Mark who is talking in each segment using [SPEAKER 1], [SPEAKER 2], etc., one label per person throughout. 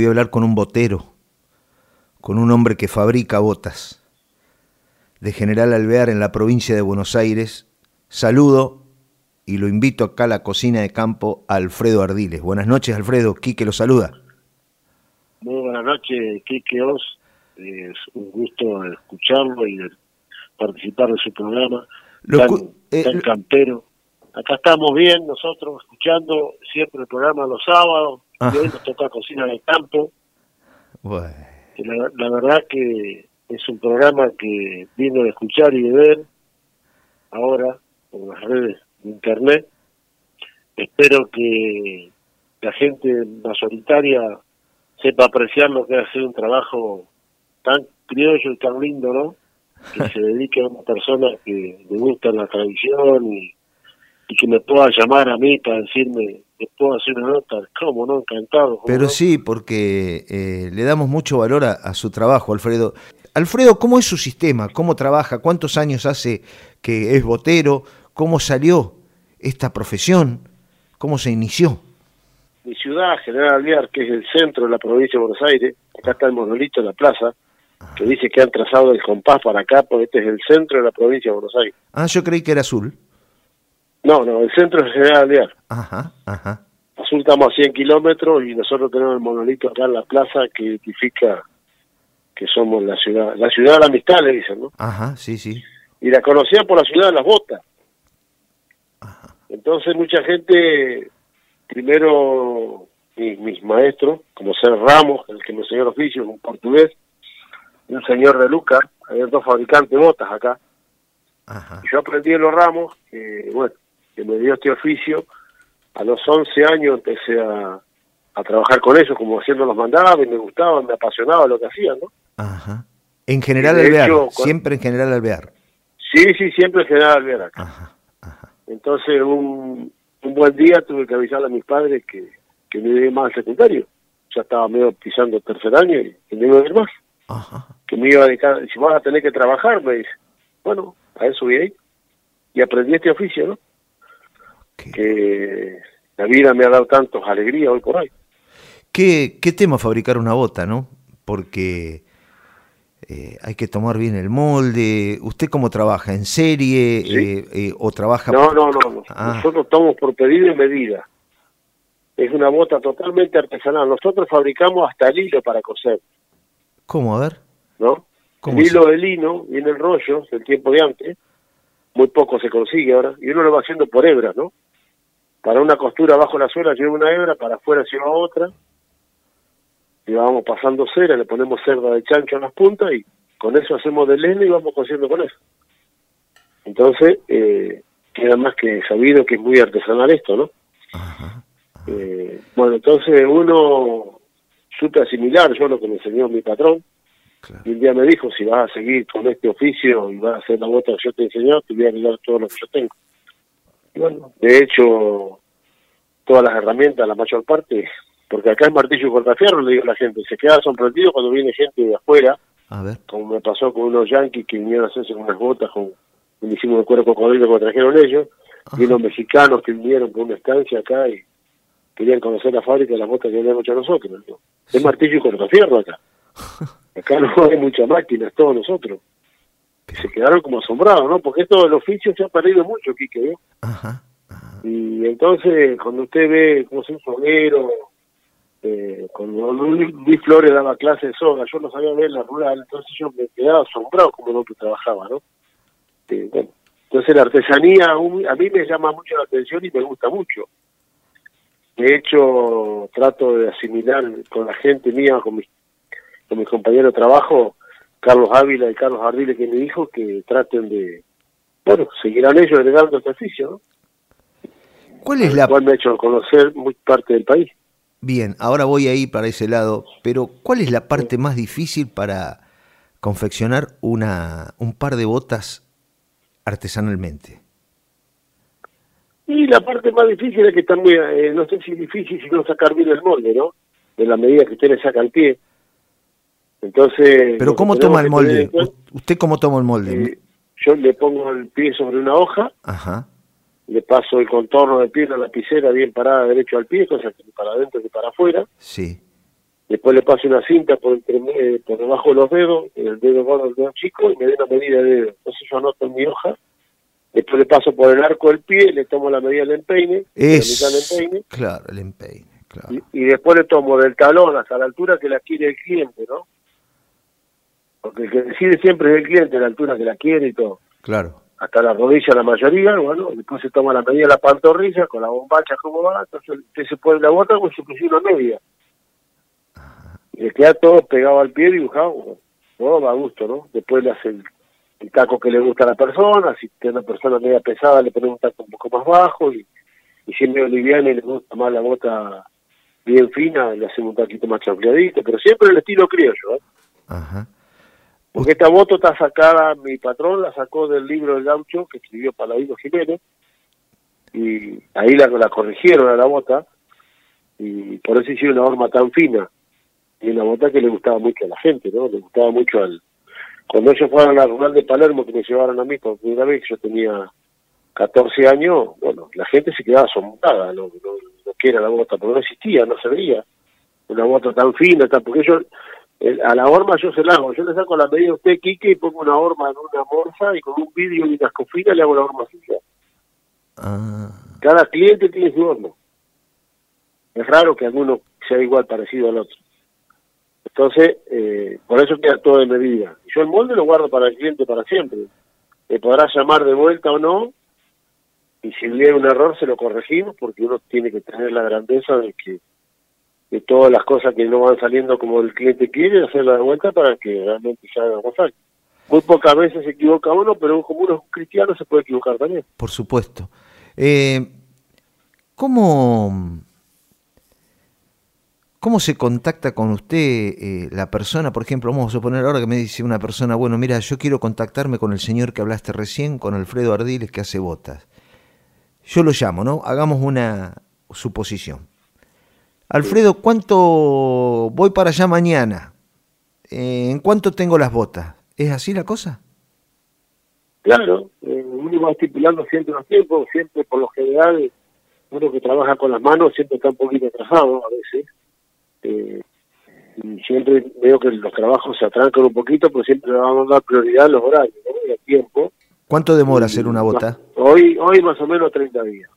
[SPEAKER 1] Voy a hablar con un botero, con un hombre que fabrica botas. De General Alvear en la provincia de Buenos Aires, saludo y lo invito acá a la cocina de campo a Alfredo Ardiles. Buenas noches, Alfredo. Quique lo saluda.
[SPEAKER 2] Muy buenas noches, Quique Os. Es un gusto escucharlo y participar de su programa.
[SPEAKER 1] Lo
[SPEAKER 2] tan,
[SPEAKER 1] eh,
[SPEAKER 2] tan campero. Acá estamos bien nosotros escuchando siempre el programa los sábados. Y hoy nos toca cocina de campo.
[SPEAKER 1] Bueno,
[SPEAKER 2] La, la verdad que es un programa que vino de escuchar y de ver ahora por las redes de internet. Espero que la gente mayoritaria sepa apreciar lo que hace un trabajo tan criollo y tan lindo, ¿no? Que se dedique a una persona que le gusta la tradición y, y que me pueda llamar a mí para decirme que puedo hacer una nota. ¿Cómo no? Encantado. ¿cómo
[SPEAKER 1] pero
[SPEAKER 2] no?
[SPEAKER 1] sí, porque eh, le damos mucho valor a, a su trabajo, Alfredo. Alfredo, ¿cómo es su sistema? ¿Cómo trabaja? ¿Cuántos años hace que es botero? ¿Cómo salió esta profesión? ¿Cómo se inició?
[SPEAKER 2] mi ciudad, General Alvear, que es el centro de la provincia de Buenos Aires, acá está el monolito de la plaza, que dice que han trazado el compás para acá, porque este es el centro de la provincia de Buenos Aires.
[SPEAKER 1] Ah, yo creí que era azul.
[SPEAKER 2] No, no, el centro es General Alvear.
[SPEAKER 1] Ajá, ajá.
[SPEAKER 2] Azul estamos a 100 kilómetros y nosotros tenemos el monolito acá en la plaza que identifica que somos la ciudad, la ciudad de la amistad, le dicen, ¿no?
[SPEAKER 1] Ajá, sí, sí.
[SPEAKER 2] Y la conocían por la ciudad de las botas. Entonces mucha gente, primero mis, mis maestros, como ser Ramos, el que me enseñó el oficio, un portugués, y un señor de Luca, había dos fabricantes de botas acá.
[SPEAKER 1] Ajá.
[SPEAKER 2] Y yo aprendí en los Ramos, que bueno, que me dio este oficio. A los 11 años empecé a, a trabajar con ellos, como haciendo los mandados, y me gustaba, me apasionaba lo que hacían, ¿no?
[SPEAKER 1] Ajá. En General Alvear,
[SPEAKER 2] hecho,
[SPEAKER 1] siempre en General Alvear.
[SPEAKER 2] Sí, sí, siempre General Alvear acá.
[SPEAKER 1] Ajá, ajá.
[SPEAKER 2] Entonces, un, un buen día tuve que avisarle a mis padres que, que no iba más al secundario. Ya estaba medio pisando el tercer año y, y no iba a ir más.
[SPEAKER 1] Ajá.
[SPEAKER 2] Que me iba a dedicar, si vas a tener que trabajar, me dice. Bueno, a eso voy a ir. Y aprendí este oficio, ¿no? Que la vida me ha dado tantas alegrías hoy por hoy.
[SPEAKER 1] ¿Qué, qué tema fabricar una bota, no? Porque eh, hay que tomar bien el molde. ¿Usted cómo trabaja? ¿En serie
[SPEAKER 2] Sí.
[SPEAKER 1] eh, eh, o trabaja?
[SPEAKER 2] No, no, no.
[SPEAKER 1] Ah.
[SPEAKER 2] Nosotros estamos por pedido y medida. Es una bota totalmente artesanal. Nosotros fabricamos hasta el hilo para coser.
[SPEAKER 1] ¿Cómo? A ver.
[SPEAKER 2] ¿no?
[SPEAKER 1] ¿Cómo
[SPEAKER 2] el hilo de lino viene en rollo del tiempo de antes, muy poco se consigue ahora, y uno lo va haciendo por hebras, ¿no? Para una costura bajo la suela lleva una hebra, para afuera lleva otra, y vamos pasando cera, le ponemos cerda de chancho en las puntas, y con eso hacemos de leno y vamos cosiendo con eso. Entonces, eh, queda más que sabido que es muy artesanal esto, ¿no?
[SPEAKER 1] Ajá.
[SPEAKER 2] Eh, bueno, entonces uno supe asimilar yo lo que me enseñó mi patrón,
[SPEAKER 1] Claro.
[SPEAKER 2] y un día me dijo, si vas a seguir con este oficio y vas a hacer la bota que yo te enseñé, te voy a arreglar todo lo que yo tengo. Y bueno, de hecho, todas las herramientas, la mayor parte, porque acá es martillo y cortafierro, le digo a la gente, se queda sorprendido cuando viene gente de afuera,
[SPEAKER 1] A ver.
[SPEAKER 2] como me pasó con unos yanquis que vinieron a hacerse unas botas con un hicimos de cuero cocodrilo que trajeron ellos, y unos mexicanos que vinieron por una estancia acá y querían conocer la fábrica de las botas que habíamos hecho nosotros. ¿no? Es martillo y cortafierro acá. Acá no hay muchas máquinas, todos nosotros. Que se quedaron como asombrados, ¿no? Porque esto del oficio se ha perdido mucho, Quique, ¿no?
[SPEAKER 1] Ajá. ajá.
[SPEAKER 2] Y entonces, cuando usted ve cómo es un foguero, eh, cuando Luis Flores daba clase de soga, yo no sabía ver la rural, entonces yo me quedaba asombrado como no que trabajaba, ¿no? Eh, bueno, entonces la artesanía un- a mí me llama mucho la atención y me gusta mucho. De hecho, trato de asimilar con la gente mía, con mis, con mis compañeros de trabajo, Carlos Ávila y Carlos Ardile, que me dijo que traten de, bueno, seguirán ellos heredando este oficio, ¿no?
[SPEAKER 1] ¿Cuál es
[SPEAKER 2] el
[SPEAKER 1] la
[SPEAKER 2] cual me ha hecho conocer muy parte del país.
[SPEAKER 1] Bien, ahora voy ahí para ese lado, pero ¿cuál es la parte más difícil para confeccionar una un par de botas artesanalmente?
[SPEAKER 2] Y la parte más difícil es que también, eh, no sé si es difícil, sino sacar bien el molde, ¿no? De la medida que usted le saca el pie. Entonces...
[SPEAKER 1] Pero ¿cómo toma el molde?
[SPEAKER 2] en
[SPEAKER 1] ¿Usted cómo toma el molde?
[SPEAKER 2] eh, yo le pongo el pie sobre una hoja,
[SPEAKER 1] Ajá.
[SPEAKER 2] le paso el contorno del pie, la lapicera bien parada derecho al pie, cosa que para adentro que para afuera,
[SPEAKER 1] Sí.
[SPEAKER 2] después le paso una cinta por, entre, eh, por debajo de los dedos, el dedo gordo el dedo chico, y me doy una medida de dedo. Entonces yo anoto en mi hoja, después le paso por el arco del pie, le tomo la medida del empeine,
[SPEAKER 1] Es,
[SPEAKER 2] la mitad del empeine,
[SPEAKER 1] claro, el empeine, claro.
[SPEAKER 2] y, y después le tomo del talón hasta la altura que la quiere el cliente, ¿no? Porque el que decide siempre es el cliente, la altura que la quiere y todo.
[SPEAKER 1] Claro.
[SPEAKER 2] Hasta la rodilla la mayoría, bueno, después se toma la medida de la pantorrilla con la bombacha como va, entonces usted se pone la bota con su una media. Y le queda todo pegado al pie dibujado, bueno, todo va a gusto, ¿no? Después le hace el, el taco que le gusta a la persona, si tiene una persona media pesada le pone un taco un poco más bajo y, y si es medio liviana y le gusta más la bota bien fina, le hacemos un taquito más chanfleadito, pero siempre el estilo criollo, ¿eh?
[SPEAKER 1] Ajá.
[SPEAKER 2] Porque esta moto está sacada, mi patrón la sacó del libro del gaucho que escribió Paladino Jiménez, y ahí la, la corrigieron a la bota, y por eso hicieron una horma tan fina, y una bota que le gustaba mucho a la gente, ¿no? Le gustaba mucho al... Cuando ellos fueron a la rural de Palermo, que me llevaron a mí por primera vez, yo tenía 14 años, bueno, la gente se quedaba asombrada, no, no que era la bota, porque no existía, no se veía una bota tan fina, tan, porque yo el- a la horma yo se la hago, yo le saco la medida a usted, Quique, y pongo una horma en una morsa y con un vidrio y una escofina le hago la horma suya.
[SPEAKER 1] Ah,
[SPEAKER 2] Cada cliente tiene su horno. Es raro que alguno sea igual parecido al otro. Entonces, eh, por eso queda todo de medida. Yo el molde lo guardo para el cliente para siempre. Me podrá llamar de vuelta o no, y si hubiera un error se lo corregimos, porque uno tiene que tener la grandeza de que de todas las cosas que no van saliendo como el cliente quiere, hacerla de vuelta para que realmente haga pasar. Muy pocas veces se equivoca uno, pero como uno es cristiano se puede equivocar también.
[SPEAKER 1] por supuesto. Eh, ¿Cómo, ¿Cómo se contacta con usted eh, la persona? Por ejemplo, vamos a suponer ahora que me dice una persona, bueno, mira, yo quiero contactarme con el señor que hablaste recién, con Alfredo Ardiles, que hace botas. Yo lo llamo, ¿no? Hagamos una suposición. Alfredo, ¿cuánto voy para allá mañana? Eh, ¿En cuánto tengo las botas? ¿Es así la cosa?
[SPEAKER 2] Claro, eh, uno va estipulando siempre los tiempos, siempre por lo general, uno que trabaja con las manos siempre está un poquito atrasado a veces. Eh, y siempre veo que los trabajos se atrancan un poquito, pero siempre le vamos a dar prioridad a los horarios, ¿no? Y al tiempo.
[SPEAKER 1] ¿Cuánto demora hacer una bota?
[SPEAKER 2] Hoy, hoy más o menos 30 días.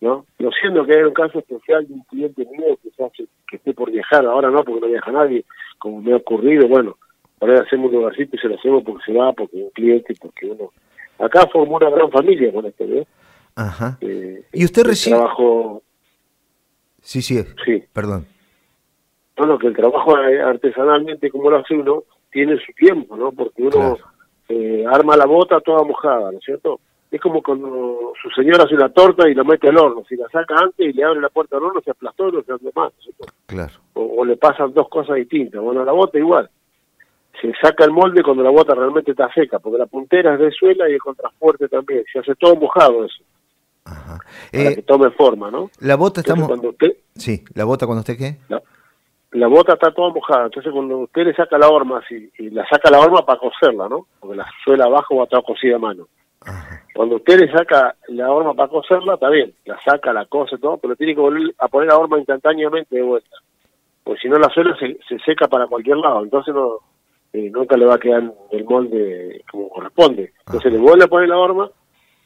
[SPEAKER 2] ¿No? No siendo que hay un caso especial de un cliente mío que, se hace- que esté por viajar, ahora no, porque no viaja nadie, como me ha ocurrido, bueno, ahí hacemos un lugarcito y se lo hacemos porque se va, porque un cliente, porque uno... Acá formó una gran familia con este, ¿ves?
[SPEAKER 1] Ajá.
[SPEAKER 2] Eh,
[SPEAKER 1] ¿Y usted recibe-
[SPEAKER 2] trabajo,
[SPEAKER 1] Sí, sí,
[SPEAKER 2] sí,
[SPEAKER 1] perdón.
[SPEAKER 2] no, no, que el trabajo eh, artesanalmente como lo hace uno, tiene su tiempo, ¿no? Porque uno
[SPEAKER 1] Claro.
[SPEAKER 2] eh, arma la bota toda mojada, ¿no es cierto? Es como cuando su señora hace una torta y la mete al horno. Si la saca antes y le abre la puerta al horno, se aplastó y no se hace más.
[SPEAKER 1] Claro.
[SPEAKER 2] O, o le pasan dos cosas distintas. Bueno, la bota igual. Se saca el molde cuando la bota realmente está seca, porque la puntera es de suela y el contrafuerte también. Se hace todo mojado eso,
[SPEAKER 1] Ajá.
[SPEAKER 2] para
[SPEAKER 1] Eh,
[SPEAKER 2] que tome forma, ¿no?
[SPEAKER 1] la bota estamos...
[SPEAKER 2] cuando usted,
[SPEAKER 1] Sí, la bota cuando usted qué?
[SPEAKER 2] la, la bota está toda mojada, entonces cuando usted le saca la horma, así, y la saca la horma para coserla, ¿no? Porque la suela abajo va a estar cosida a mano.
[SPEAKER 1] Ajá.
[SPEAKER 2] Cuando usted le saca la horma para coserla, está bien, la saca, la cose, todo, pero tiene que volver a poner la horma instantáneamente de vuelta. Porque si no la suela se, se seca para cualquier lado, entonces no eh, nunca le va a quedar el molde como corresponde. Entonces le vuelve a poner la horma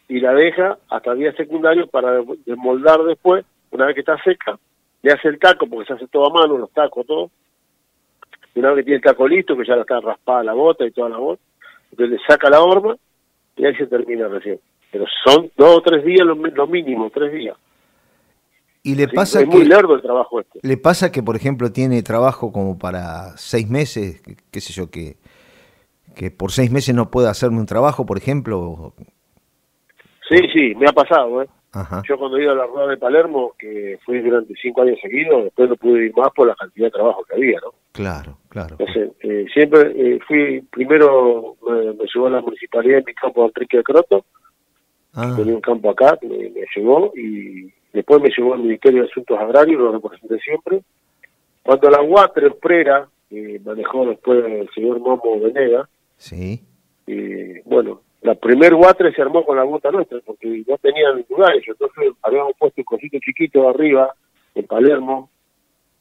[SPEAKER 2] y la deja hasta días secundarios para desmoldar después, una vez que está seca, le hace el taco, porque se hace todo a mano, los tacos, todo. Y una vez que tiene el taco listo, que ya está raspada la bota y toda la bota, entonces le saca la horma y ahí se termina recién. Pero son dos o tres días lo, lo mínimo, tres días.
[SPEAKER 1] Y le
[SPEAKER 2] Sí,
[SPEAKER 1] pasa
[SPEAKER 2] es muy largo el trabajo este.
[SPEAKER 1] ¿Le pasa que, por ejemplo, tiene trabajo como para seis meses? qué sé yo, que, que por seis meses no puede hacerme un trabajo, por ejemplo?
[SPEAKER 2] Sí, sí, me ha pasado, ¿eh?
[SPEAKER 1] Ajá.
[SPEAKER 2] Yo cuando iba a la rueda de Palermo, que fui durante cinco años seguidos, después no pude ir más por la cantidad de trabajo que había, ¿no?
[SPEAKER 1] Claro, claro.
[SPEAKER 2] Entonces, eh, siempre eh, fui, primero me, me llevó a la municipalidad en mi campo de Enrique de Croto,
[SPEAKER 1] Ah,
[SPEAKER 2] tenía un campo acá, me, me llevó, y después me llevó al Ministerio de Asuntos Agrarios, lo representé siempre. Cuando la Water Prera, que manejó después el señor Momo Venega,
[SPEAKER 1] sí.
[SPEAKER 2] y bueno, la primer Water se armó con la bota nuestra, porque no tenían lugar ellos, entonces habíamos puesto un cosito chiquito arriba, en Palermo,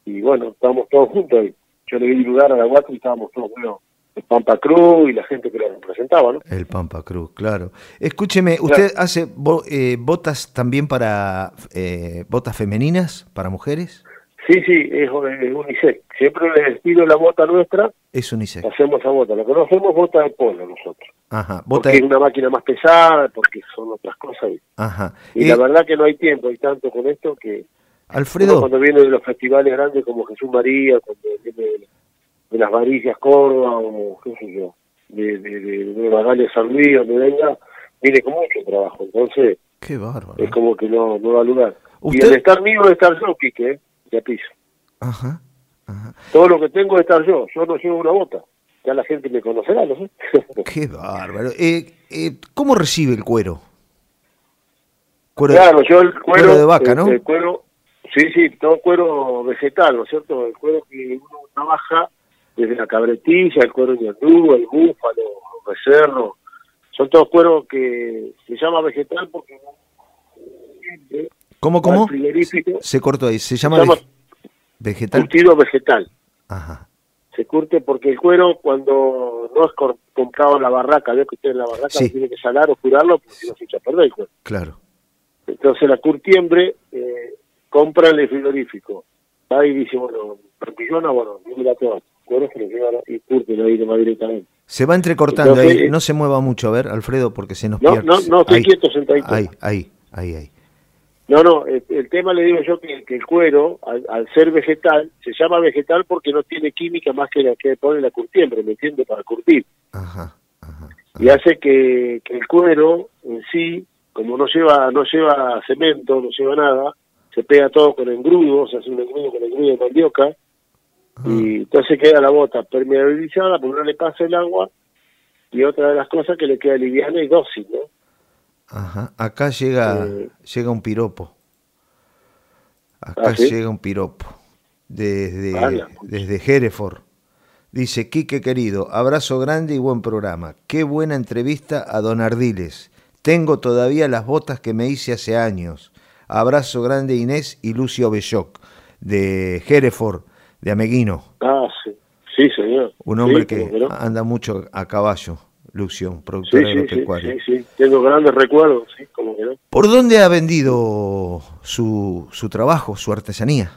[SPEAKER 2] y bueno, estábamos todos juntos. Y yo le di lugar a la guata y estábamos todos, bueno, el Pampa Cruz y la gente que lo representaba, ¿no?
[SPEAKER 1] El Pampa Cruz, claro. Escúcheme, ¿usted hace eh, botas también para eh, botas femeninas, para mujeres?
[SPEAKER 2] Sí, sí, es, unisex. Siempre les pido la bota nuestra.
[SPEAKER 1] Es unisex.
[SPEAKER 2] Hacemos a bota. Lo que no hacemos es bota de polo nosotros.
[SPEAKER 1] Ajá.
[SPEAKER 2] Bota porque es una máquina más pesada, porque son otras cosas.
[SPEAKER 1] Ajá.
[SPEAKER 2] Y, la verdad que no hay tiempo, hay tanto con esto que...
[SPEAKER 1] Alfredo.
[SPEAKER 2] Cuando viene de los festivales grandes como Jesús María, cuando viene de, las Varicias Córdoba o qué sé yo, de, de, de, de San Luis, donde venga, viene con mucho trabajo. Entonces,
[SPEAKER 1] qué bárbaro.
[SPEAKER 2] Es como que no, no da lugar. ¿Usted? Y el estar mío es estar yo, Quique, de piso.
[SPEAKER 1] Ajá, ajá.
[SPEAKER 2] Todo lo que tengo es estar yo, yo no llevo una bota. Ya la gente me conocerá, no sé.
[SPEAKER 1] Qué bárbaro. Eh, eh, ¿Cómo recibe el cuero?
[SPEAKER 2] claro, yo el cuero,
[SPEAKER 1] de vaca, ¿no?
[SPEAKER 2] El, cuero, sí, sí, todo cuero vegetal, ¿no es cierto? El cuero que uno trabaja desde la cabretilla, el cuero ñandú, el búfalo, el becerro, son todos cueros que se llama vegetal porque
[SPEAKER 1] ¿Cómo, cómo? Se cortó ahí. Se llama, vegetal.
[SPEAKER 2] Curtido vegetal. Ajá. Se curte porque el cuero, cuando no es comprado en la barraca, veo que usted en la barraca tiene que salar o curarlo porque si no se echa a perder el cuero.
[SPEAKER 1] Claro.
[SPEAKER 2] Entonces la curtiembre eh, compra el frigorífico. Va y dice, bueno, perpillona, bueno, yo me la tengo. Cuero se lo lleva y curte, no va directamente.
[SPEAKER 1] Se va entrecortando ahí, no se mueva mucho, a ver, Alfredo, porque se nos
[SPEAKER 2] no,
[SPEAKER 1] pierde.
[SPEAKER 2] No, no, estoy quieto, sentadito.
[SPEAKER 1] Ahí, ahí, ahí, ahí.
[SPEAKER 2] No, no, el, tema le digo yo que, el cuero, al, ser vegetal, se llama vegetal porque no tiene química más que la que pone la curtiembre, ¿me entiende? Para curtir.
[SPEAKER 1] Ajá, ajá,
[SPEAKER 2] Y hace que, el cuero en sí, como no lleva no lleva cemento, no lleva nada, se pega todo con engrudo, se hace un engrudo con engrudo de mandioca, y entonces queda la bota permeabilizada porque no le pasa el agua, y otra de las cosas que le queda liviana y dócil, ¿no?
[SPEAKER 1] Ajá. Acá llega, eh, llega un piropo. Acá ¿Ah, llega un piropo. Desde, desde Hereford. Dice, Quique querido, abrazo grande y buen programa. Qué buena entrevista a Don Ardiles. Tengo todavía las botas que me hice hace años. Abrazo grande Inés y Lucio Belloc, de Hereford, de Ameguino.
[SPEAKER 2] Ah, sí. Sí, señor.
[SPEAKER 1] Un hombre que anda mucho a caballo. Lucio, productora
[SPEAKER 2] sí,
[SPEAKER 1] de
[SPEAKER 2] Sí, sí, tengo grandes recuerdos, sí, como que no.
[SPEAKER 1] ¿Por dónde ha vendido su, su trabajo, su artesanía?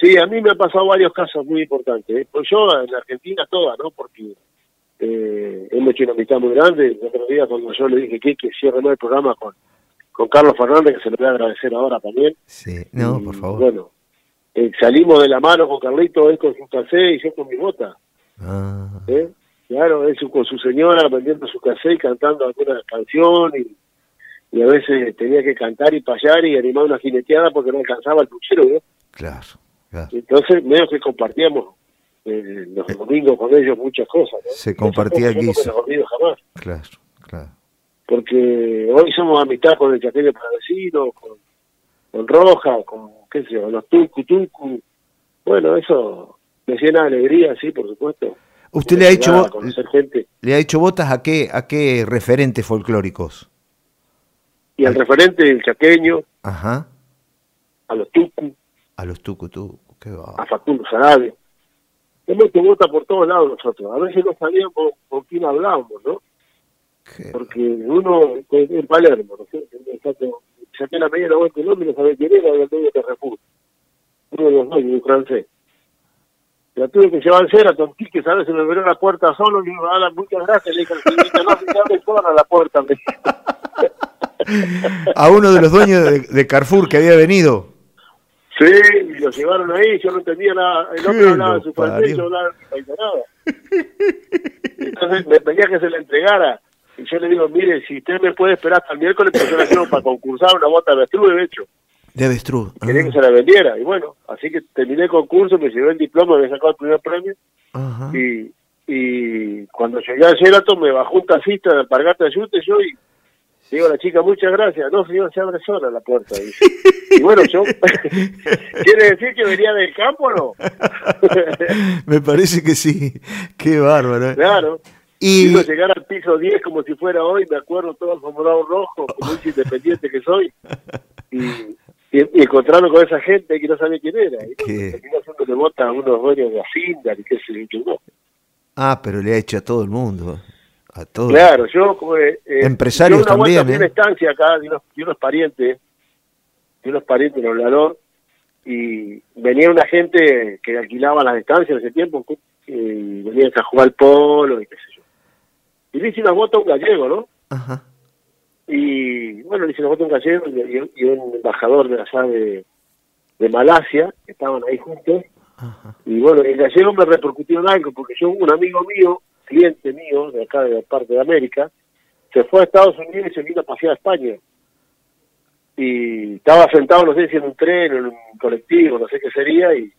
[SPEAKER 2] Sí, a mí me han pasado varios casos muy importantes. ¿eh? Pues yo en Argentina toda, ¿no? Porque eh, hemos hecho una amistad muy grande. El otro día cuando yo le dije que, que cierre el programa con, con Carlos Fernández, que se lo voy a agradecer ahora también.
[SPEAKER 1] Sí, no, por favor.
[SPEAKER 2] Bueno, eh, salimos de la mano con Carlito, él con su casé y yo con mi bota. Ah. ¿Eh? Claro, él con su señora vendiendo su cassette y cantando alguna canción y, y, a veces tenía que cantar y payar y animar una jineteada porque no alcanzaba el puchero, ¿no?
[SPEAKER 1] Claro, claro.
[SPEAKER 2] Entonces, medio que compartíamos eh, los domingos con ellos muchas cosas, ¿no?
[SPEAKER 1] Se compartía
[SPEAKER 2] jamás.
[SPEAKER 1] Claro, claro.
[SPEAKER 2] Porque hoy somos amistad con el Chaqueño Paravecino, con, con Roja, con, qué sé yo, los Tucu Tucu. Bueno, eso me llena de alegría, sí, por supuesto.
[SPEAKER 1] ¿Usted le ha hecho le ha hecho botas a qué a qué referentes folclóricos?
[SPEAKER 2] Y al, referente del chaqueño.
[SPEAKER 1] Ajá.
[SPEAKER 2] A los tucu.
[SPEAKER 1] A los tucu tucu, qué va.
[SPEAKER 2] A Facundo Sarabia. Hemos hecho botas por todos lados nosotros. A veces no sabíamos con, quién hablábamos, ¿no? Porque uno en Palermo, ¿no sé? Saqué la media la vuelta y no sabía quién era, el medio de Carrefour. Uno de los dos, un francés. La tuve que llevar cera, tonti, que sabes, se me abrió la puerta solo, y digo, ah, muchas gracias, le dije al no, se abre sola la puerta.
[SPEAKER 1] A uno de los dueños de, Carrefour que había venido.
[SPEAKER 2] Sí, y lo llevaron ahí, yo no entendía nada, el otro hablaba de su francés, yo hablaba de nada. Entonces me pedía que se la entregara. Y yo le digo, mire, si usted me puede esperar hasta el miércoles, pues yo la quiero para concursar una bota de avestruz, de hecho.
[SPEAKER 1] De avestruz.
[SPEAKER 2] Quería que se la vendiera. Y bueno, así que terminé el concurso, me llevé el diploma, me sacado el primer premio. Y, y cuando llegué al Sheraton me bajó un taxista de Alpargata de Yute yo y digo a la chica, muchas gracias. No, señor, se abre sola la puerta. Y, bueno, yo... ¿Quiere decir que venía del campo o no?
[SPEAKER 1] me parece que sí. Qué bárbaro.
[SPEAKER 2] Claro. Y llegar al piso 10 como si fuera hoy, me acuerdo todo el morado rojo, como un independiente que soy. Y, y, y encontrarme con esa gente que no sabía quién era. Y bueno, terminó haciéndole bota a unos dueños de Asindar y qué sé yo. No.
[SPEAKER 1] Ah, pero le ha hecho a todo el mundo. A todo.
[SPEAKER 2] Claro, yo como... Eh,
[SPEAKER 1] Empresarios
[SPEAKER 2] yo una
[SPEAKER 1] también,
[SPEAKER 2] vuelta
[SPEAKER 1] ¿eh?
[SPEAKER 2] una estancia acá de unos, de unos parientes, de unos parientes en Obrador, y venía una gente que alquilaba las estancias en ese tiempo, y venían a jugar al polo y qué sé yo. Y le hice una bota a un gallego, ¿no?
[SPEAKER 1] Ajá.
[SPEAKER 2] Y bueno, una foto a un gallego y, un embajador de allá de, de Malasia, que estaban ahí juntos,
[SPEAKER 1] Ajá.
[SPEAKER 2] y bueno, el gallego me repercutió en algo, porque yo, un amigo mío, cliente mío, de acá de la parte de América, se fue a Estados Unidos y se vino a pasear a España. Y estaba sentado, no sé si en un tren o en un colectivo, no sé qué sería, y,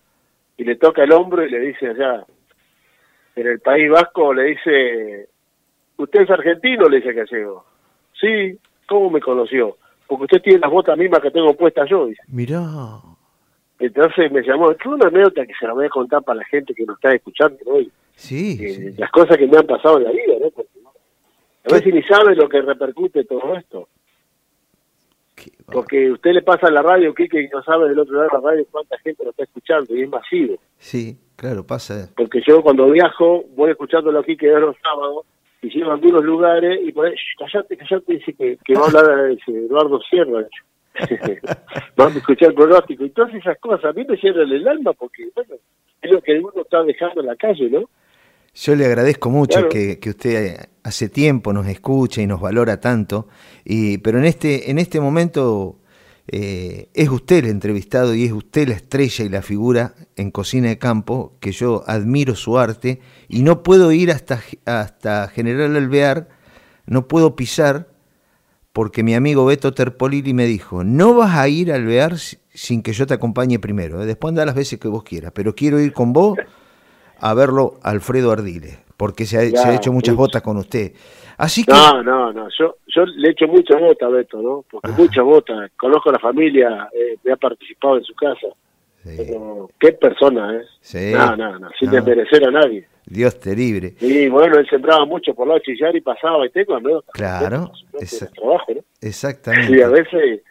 [SPEAKER 2] y le toca el hombro y le dice allá, en el País Vasco, le dice, ¿usted es argentino? Le dice el gallego. Sí, ¿cómo me conoció? Porque usted tiene las botas mismas que tengo puestas yo, dice.
[SPEAKER 1] Mirá.
[SPEAKER 2] Entonces me llamó, es una anécdota que se la voy a contar para la gente que nos está escuchando hoy.
[SPEAKER 1] Sí,
[SPEAKER 2] Eh,
[SPEAKER 1] sí.
[SPEAKER 2] Las cosas que me han pasado en la vida, ¿no? Porque, a veces ni sabe lo que repercute todo esto. Porque usted le pasa a la radio, Kike, y no sabe del otro lado de la radio cuánta gente lo está escuchando, y es masivo.
[SPEAKER 1] Sí, claro, pasa.
[SPEAKER 2] Porque yo cuando viajo voy escuchando a Kike los sábados, a algunos lugares, y por ahí, "Shh, callate, callate, dice que, que va a hablar ese Eduardo Sierra. Vamos a escuchar el pronóstico. Y todas esas cosas a mí me cierran el alma, porque, bueno, es lo que uno está dejando en la calle, ¿no?
[SPEAKER 1] Yo le agradezco mucho
[SPEAKER 2] Claro.
[SPEAKER 1] que, que usted hace tiempo nos escucha y nos valora tanto, y, pero en este, en este momento eh, es usted el entrevistado y es usted la estrella y la figura en Cocina de Campo, que yo admiro su arte y no puedo ir hasta, hasta General Alvear, no puedo pisar, porque mi amigo Beto Terpolili me dijo, no vas a ir a Alvear si- sin que yo te acompañe primero, ¿eh? después anda las veces que vos quieras, pero quiero ir con vos a verlo Alfredo Ardiles, porque se ha, se ha
[SPEAKER 2] Ya,
[SPEAKER 1] hecho muchas
[SPEAKER 2] mucho.
[SPEAKER 1] botas con usted. Así que,
[SPEAKER 2] No, no, no. Yo, yo le echo mucha bota a Beto, ¿no? Porque
[SPEAKER 1] Ah.
[SPEAKER 2] mucha bota. Conozco a la familia, eh, me ha participado en su casa.
[SPEAKER 1] Sí,
[SPEAKER 2] Pero qué persona, ¿eh?
[SPEAKER 1] Sí.
[SPEAKER 2] No, no, no. Sin
[SPEAKER 1] No.
[SPEAKER 2] desmerecer a nadie.
[SPEAKER 1] Dios te libre.
[SPEAKER 2] Y bueno, él sembraba mucho por la chillar y pasaba y tengo anécdotas.
[SPEAKER 1] Claro,
[SPEAKER 2] del trabajo, ¿no?
[SPEAKER 1] Exactamente.
[SPEAKER 2] Y a veces,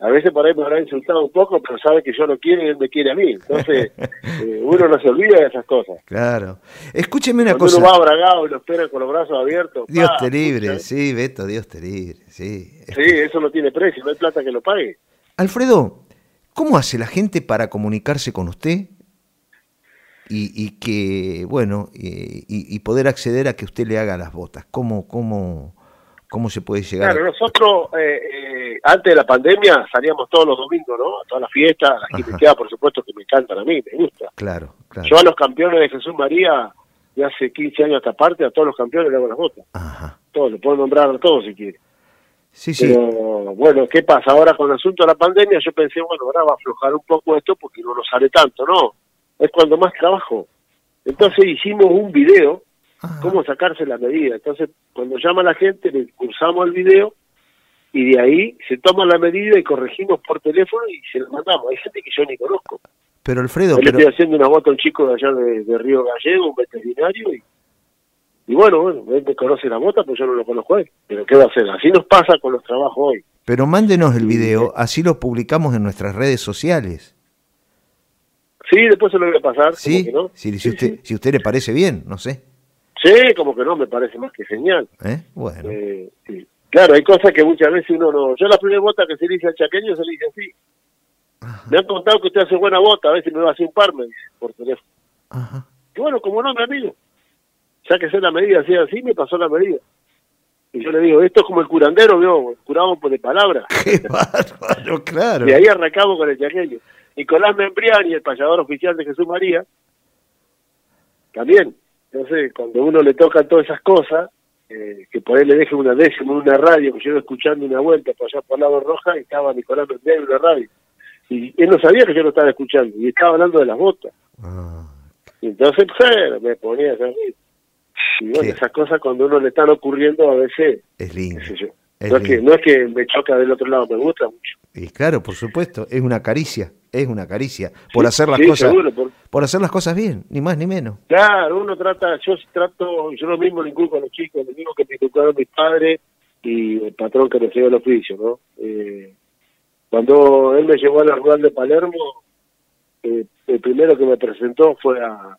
[SPEAKER 2] a veces por ahí me habrá insultado un poco, pero sabe que yo lo quiero y él me quiere a mí. Entonces, eh, uno no se olvida de esas cosas.
[SPEAKER 1] Claro. Escúcheme una
[SPEAKER 2] Cuando
[SPEAKER 1] cosa.
[SPEAKER 2] uno va abragado y lo espera con los brazos abiertos.
[SPEAKER 1] Dios
[SPEAKER 2] ¡pa!
[SPEAKER 1] te libre,
[SPEAKER 2] pucha,
[SPEAKER 1] sí, Beto, Dios te libre, sí.
[SPEAKER 2] Sí, eso no tiene precio, no hay plata que lo pague.
[SPEAKER 1] Alfredo, ¿cómo hace la gente para comunicarse con usted? Y, y que, bueno, y, y- y poder acceder a que usted le haga las botas. ¿Cómo, cómo, cómo se puede llegar?
[SPEAKER 2] Claro,
[SPEAKER 1] a-
[SPEAKER 2] nosotros eh, eh, antes de la pandemia salíamos todos los domingos, ¿no? A todas las fiestas, a las quinceañeras, por supuesto, que me encantan a mí, me gusta.
[SPEAKER 1] Claro, claro.
[SPEAKER 2] Yo a los campeones de Jesús María, de hace 15 años a esta parte, a todos los campeones le hago las botas.
[SPEAKER 1] Ajá.
[SPEAKER 2] Todos, le puedo nombrar a todos si quiere.
[SPEAKER 1] Sí, sí.
[SPEAKER 2] Pero bueno, ¿qué pasa? Ahora con el asunto de la pandemia yo pensé, bueno, ahora va a aflojar un poco esto porque no nos sale tanto, ¿no? Es cuando más trabajo. Entonces hicimos un video,
[SPEAKER 1] Ajá.
[SPEAKER 2] cómo sacarse la medida. Entonces, cuando llama la gente, le cursamos el video y de ahí se toma la medida y corregimos por teléfono y se la mandamos. Hay gente que yo ni conozco.
[SPEAKER 1] Pero Alfredo,
[SPEAKER 2] Yo le estoy haciendo una bota a un chico de allá de, de Río Gallego, un veterinario, y, y bueno, bueno, él me conoce la bota, pues yo no lo conozco a él. Pero ¿qué va a hacer? Así nos pasa con los trabajos hoy.
[SPEAKER 1] pero mándenos el video, así lo publicamos en nuestras redes sociales.
[SPEAKER 2] Sí, después se lo voy a pasar.
[SPEAKER 1] ¿Sí?
[SPEAKER 2] no.
[SPEAKER 1] Si, si
[SPEAKER 2] Sí,
[SPEAKER 1] usted,
[SPEAKER 2] sí.
[SPEAKER 1] si usted le parece bien, no sé.
[SPEAKER 2] Sí, como que no, me parece más que genial.
[SPEAKER 1] ¿eh? Bueno,
[SPEAKER 2] Eh, sí. Claro, hay cosas que muchas veces uno no... Yo la primera bota que se le dice al chaqueño se le dice así.
[SPEAKER 1] Ajá.
[SPEAKER 2] Me han contado que usted hace buena bota, a veces me va a hacer un par, me dice, por teléfono.
[SPEAKER 1] ajá.
[SPEAKER 2] Y bueno, como no, mi amigo. Ya que sé la medida, así así, me pasó la medida. Y yo le digo, esto es como el curandero, veo, curamos por de palabra.
[SPEAKER 1] Qué bárbaro, claro.
[SPEAKER 2] Y ahí arrancamos con el chaqueño. Nicolás Membriani, el payador oficial de Jesús María, también. Entonces, cuando uno le toca todas esas cosas, eh, que por ahí le deje una décima en una radio, que yo iba escuchando una vuelta por allá por Lado Roja, y estaba Nicolás Membriani en una radio. Y él no sabía que yo lo estaba escuchando, y estaba hablando de las botas.
[SPEAKER 1] Ah,
[SPEAKER 2] Y entonces, pues, me ponía a hacer Y bueno, esas cosas cuando uno le están ocurriendo a veces,
[SPEAKER 1] es lindo.
[SPEAKER 2] qué sé yo.
[SPEAKER 1] Es
[SPEAKER 2] No es, que, no es que me choca del otro lado, me gusta mucho.
[SPEAKER 1] Y claro, por supuesto, es una caricia, es una caricia. Por
[SPEAKER 2] Sí,
[SPEAKER 1] hacer las
[SPEAKER 2] sí,
[SPEAKER 1] cosas,
[SPEAKER 2] seguro, por-
[SPEAKER 1] por hacer las cosas bien, ni más ni menos.
[SPEAKER 2] Claro, uno trata, yo trato, yo lo mismo le inculco a los chicos, lo mismo que me inculcaron mis padres y el patrón que me enseñó el oficio, ¿no? Eh, Cuando él me llevó a la rural de Palermo, eh, el primero que me presentó fue a,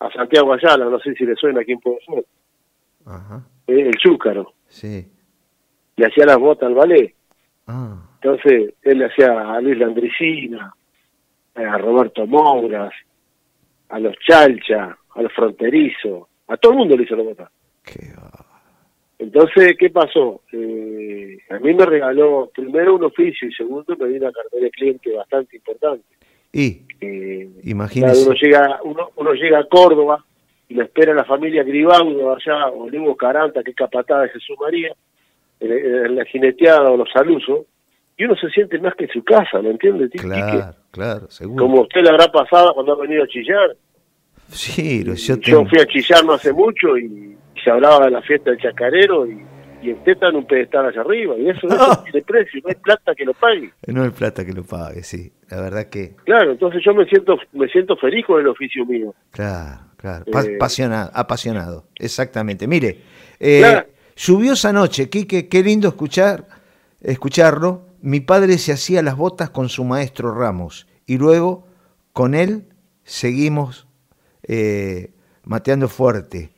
[SPEAKER 2] a Santiago Ayala, no sé si le suena a quién puede ser.
[SPEAKER 1] Ajá.
[SPEAKER 2] Eh, el Chúcaro.
[SPEAKER 1] Sí.
[SPEAKER 2] Le hacía las botas al ballet.
[SPEAKER 1] Ah,
[SPEAKER 2] Entonces, él le hacía a Luis Landricina, a Roberto Mouras, a los Chalcha, a los Fronterizos, a todo el mundo le hizo la bota.
[SPEAKER 1] qué.
[SPEAKER 2] Entonces, ¿qué pasó? Eh, a mí me regaló primero un oficio y segundo me dio una cartera de cliente bastante importante.
[SPEAKER 1] Y,
[SPEAKER 2] Eh, claro,
[SPEAKER 1] imagínese.
[SPEAKER 2] uno llega, uno, uno llega a Córdoba y lo espera la familia Gribaudo allá, Olivo Caranta, que es capatada de Jesús María, la jineteada o los alusos, y uno se siente más que en su casa, ¿me entiendes?
[SPEAKER 1] Claro, claro, seguro.
[SPEAKER 2] Como usted le habrá pasado cuando ha venido a chillar.
[SPEAKER 1] Sí, yo
[SPEAKER 2] Yo
[SPEAKER 1] tengo...
[SPEAKER 2] fui a chillar no hace mucho y, se hablaba de la fiesta del chacarero y, y usted está en un pedestal allá arriba, y eso, eso tiene precio, no hay plata que lo pague.
[SPEAKER 1] No hay plata que lo pague, sí. La verdad que...
[SPEAKER 2] Claro, entonces yo me siento me siento feliz con el oficio mío.
[SPEAKER 1] Claro, claro.
[SPEAKER 2] Eh.
[SPEAKER 1] apasionado, apasionado, exactamente. Mire, eh,
[SPEAKER 2] Claro.
[SPEAKER 1] lluviosa noche, Quique, qué lindo escuchar, escucharlo. Mi padre se hacía las botas con su maestro Ramos y luego con él seguimos eh, mateando fuerte.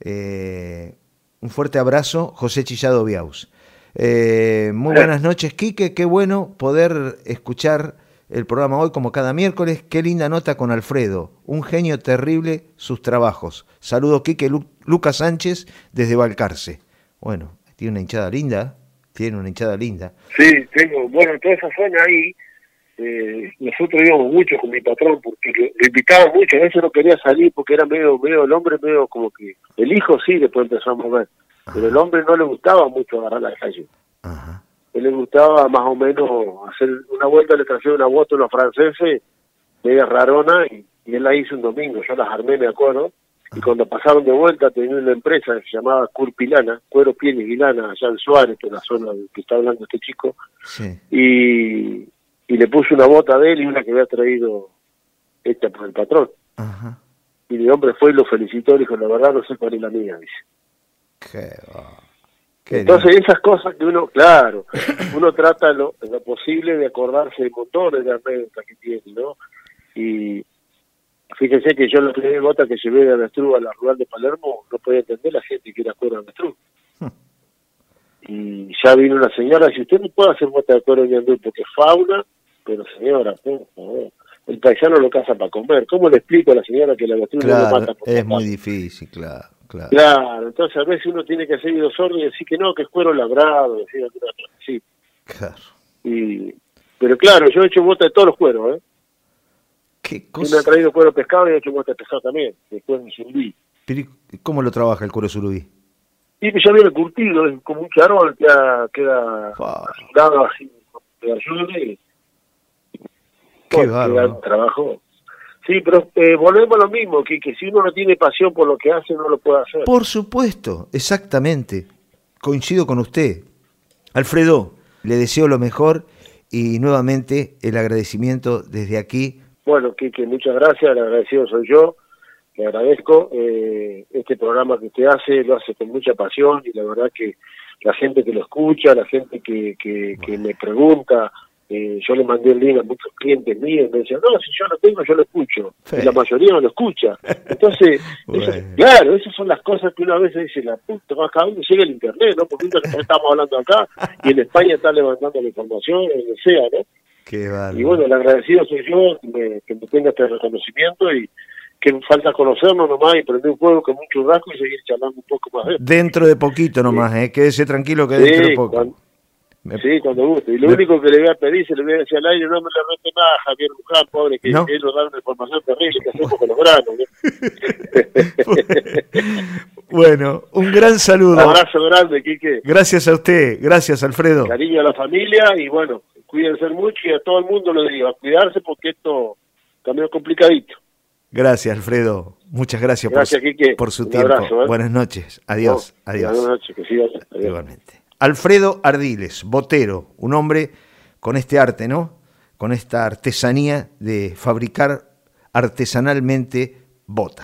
[SPEAKER 1] Eh, un fuerte abrazo, José Chillado Biaus. Eh, muy buenas noches, Quique. Qué bueno poder escuchar el programa hoy como cada miércoles. Qué linda nota con Alfredo. Un genio terrible sus trabajos. Saludo, Quique Lu- Lucas Sánchez desde Balcarce. Bueno, tiene una hinchada linda. Tiene una hinchada linda.
[SPEAKER 2] Sí, tengo, bueno, toda esa zona ahí, eh, nosotros íbamos mucho con mi patrón porque lo, lo invitaba mucho, a veces no quería salir porque era medio, medio, el hombre medio como que, el hijo sí después empezó a mover, pero el hombre no le gustaba mucho agarrar la calle.
[SPEAKER 1] Ajá.
[SPEAKER 2] él le gustaba más o menos hacer una vuelta, le trajeron una bota a los franceses, media rarona, y, y él la hizo un domingo, yo las armé, me acuerdo, y cuando pasaron de vuelta tenía una empresa que se llamaba Curpilana, Cuero, Pieles y Lana, allá en Suárez, que es la zona del que está hablando este chico,
[SPEAKER 1] Sí.
[SPEAKER 2] y, y le puse una bota de él y una que había traído hecha por el patrón.
[SPEAKER 1] Ajá.
[SPEAKER 2] Y el hombre fue y lo felicitó, le dijo, la verdad no sé cuál es la mía, dice.
[SPEAKER 1] Qué. Qué
[SPEAKER 2] Entonces esas cosas que uno, claro, uno trata lo, lo posible de acordarse de montones de anécdotas que tiene, ¿no? Y fíjense que yo la primera gota que llevé de avestruz a la rural de Palermo no podía entender la gente que era cuero de avestruz.
[SPEAKER 1] Hmm.
[SPEAKER 2] Y ya vino una señora, si usted no puede hacer bota de cuero de andú porque es fauna, pero señora, el paisano lo caza para comer. ¿Cómo le explico a la señora que la avestruz no lo
[SPEAKER 1] Claro,
[SPEAKER 2] mata por
[SPEAKER 1] es muy difícil, claro, claro.
[SPEAKER 2] Claro, entonces a veces uno tiene que oído sordo y decir que no, que es cuero labrado, decir así.
[SPEAKER 1] Claro.
[SPEAKER 2] Y, pero claro, yo he hecho bota de todos los cueros, ¿eh?
[SPEAKER 1] Qué
[SPEAKER 2] Yo me ha traído cuero pescado y he hecho de pescado también, después de surubí.
[SPEAKER 1] Pero, ¿y ¿Cómo lo trabaja el cuero surubí?
[SPEAKER 2] Y ya viene curtido, es como un charol, queda, queda azulado así, de ayuda y
[SPEAKER 1] Qué bárbaro.
[SPEAKER 2] trabajo. Sí, pero eh, volvemos a lo mismo, que, que si uno no tiene pasión por lo que hace, no lo puede hacer.
[SPEAKER 1] Por supuesto, exactamente. Coincido con usted. Alfredo, le deseo lo mejor y nuevamente el agradecimiento desde aquí.
[SPEAKER 2] Bueno, Kike, muchas gracias, el agradecido soy yo, le agradezco. eh, este programa que usted hace lo hace con mucha pasión y la verdad que la gente que lo escucha, la gente que, que, que me pregunta, eh, yo le mandé el link a muchos clientes míos, me decían, no, si yo lo tengo, yo lo escucho.
[SPEAKER 1] Sí.
[SPEAKER 2] Y la mayoría no lo escucha. Entonces,
[SPEAKER 1] Bueno.
[SPEAKER 2] eso- claro, esas son las cosas que una vez dice, la puta, acá dónde llega el internet, ¿no? Porque estamos hablando acá y en España está levantando la información, donde sea, ¿no?
[SPEAKER 1] Qué.
[SPEAKER 2] Y bueno, el agradecido soy yo que me, que me tenga este reconocimiento y que falta conocernos nomás y prender un juego con mucho rasgo y seguir charlando un poco más.
[SPEAKER 1] Dentro de poquito nomás, ¿eh? quédese tranquilo que dentro de
[SPEAKER 2] Sí,
[SPEAKER 1] poco.
[SPEAKER 2] cuando,
[SPEAKER 1] Me-
[SPEAKER 2] sí, cuando guste. Y lo
[SPEAKER 1] me-
[SPEAKER 2] único que le voy a pedir, se le voy a decir al aire, no me le rete más a Javier Luján, pobre, que
[SPEAKER 1] No.
[SPEAKER 2] él nos da una información terrible que hacemos con los granos. ¿no?
[SPEAKER 1] bueno, un gran
[SPEAKER 2] Un
[SPEAKER 1] saludo.
[SPEAKER 2] abrazo grande, Quique.
[SPEAKER 1] Gracias a usted, gracias Alfredo.
[SPEAKER 2] Cariño a la familia y bueno, cuídense mucho y a todo el mundo lo digo, a cuidarse porque esto también es complicadito.
[SPEAKER 1] Gracias Alfredo, muchas gracias,
[SPEAKER 2] Gracias,
[SPEAKER 1] por,
[SPEAKER 2] Quique.
[SPEAKER 1] por su
[SPEAKER 2] Un
[SPEAKER 1] tiempo.
[SPEAKER 2] abrazo, ¿eh?
[SPEAKER 1] Buenas noches, adiós,
[SPEAKER 2] No,
[SPEAKER 1] adiós.
[SPEAKER 2] Buenas noches, que sigas. Adiós.
[SPEAKER 1] Igualmente. Alfredo Ardiles, botero, un hombre con este arte, ¿no? Con esta artesanía de fabricar artesanalmente botas.